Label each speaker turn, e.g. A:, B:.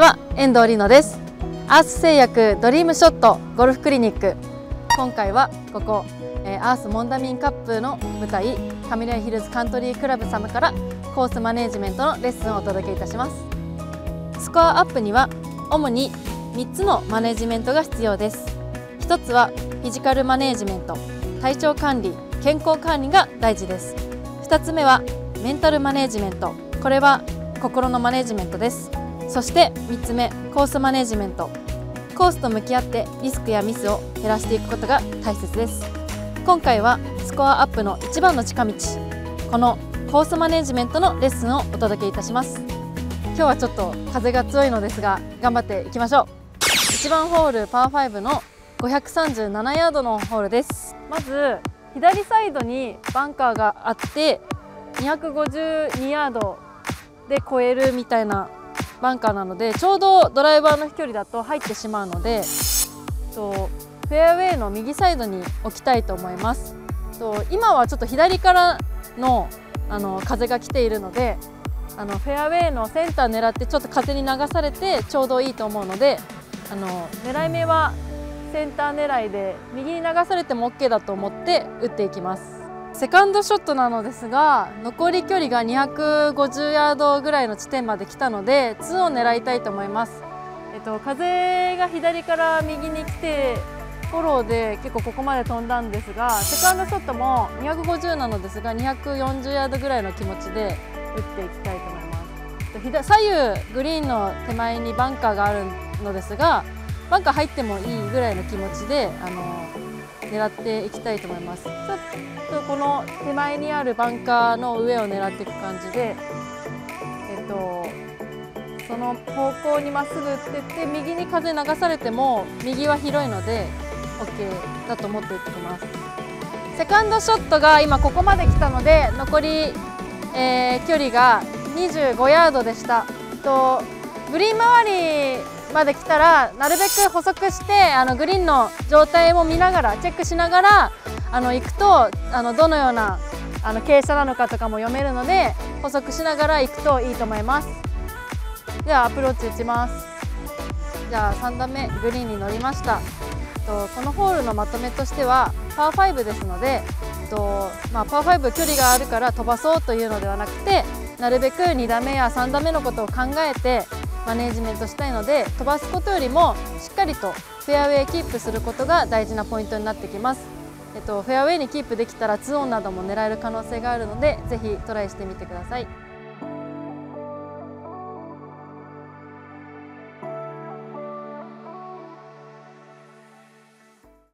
A: は遠藤里乃です。アース製薬ドリームショットゴルフクリニック。今回はここ、えー、アースモンダミンカップの舞台カミラヒルズカントリークラブ様からコースマネジメントのレッスンをお届けいたします。スコアアップには主に3つのマネジメントが必要です。1つはフィジカルマネジメント体調管理健康管理が大事です。2つ目はメンタルマネジメントこれは心のマネジメントです。そして3つ目コースマネジメント。コースと向き合ってリスクやミスを減らしていくことが大切です。今回はスコアアップの一番の近道。このコースマネジメントのレッスンをお届けいたします。今日はちょっと風が強いのですが頑張っていきましょう。1番ホールパー5の537ヤードのホールです。まず左サイドにバンカーがあって252ヤードで超えるみたいなバンカーなのでちょうどドライバーの飛距離だと入ってしまうのでとフェアウェイの右サイドに置きたいと思います。と今はちょっと左からのあの風が来ているのであのフェアウェイのセンター狙ってちょっと風に流されてちょうどいいと思うのであの狙い目はセンター狙いで右に流されても OK だと思って打っていきます。セカンドショットなのですが残り距離が250ヤードぐらいの地点まで来たので2を狙いたいと思います、えっと、風が左から右に来てフォローで結構ここまで飛んだんですがセカンドショットも250なのですが240ヤードぐらいの気持ちで打っていきたいと思います。左右グリーンの手前にバンカーがあるのですがバンカー入ってもいいぐらいの気持ちであの狙っていきたいと思います。ちょっとこの手前にあるバンカーの上を狙っていく感じでえっとその方向にまっすぐ打ってって右に風流されても右は広いので OK だと思って打ってきます。セカンドショットが今ここまで来たので残り、えー、距離が25ヤードでした。とグリーン周りまで来たらなるべく補足してあのグリーンの状態も見ながらチェックしながらあの行くとあのどのようなあの傾斜なのかとかも読めるので補足しながら行くといいと思います。ではアプローチ打ちます。じゃあ3段目グリーンに乗りました。とこのホールのまとめとしてはパー5ですのでと、まあ、パー5距離があるから飛ばそうというのではなくてなるべく2打目や3打目のことを考えてマネージメントしたいので飛ばすことよりもしっかりとフェアウェイキープすることが大事なポイントになってきます、えっと、フェアウェイにキープできたら2オンなども狙える可能性があるのでぜひトライしてみてください。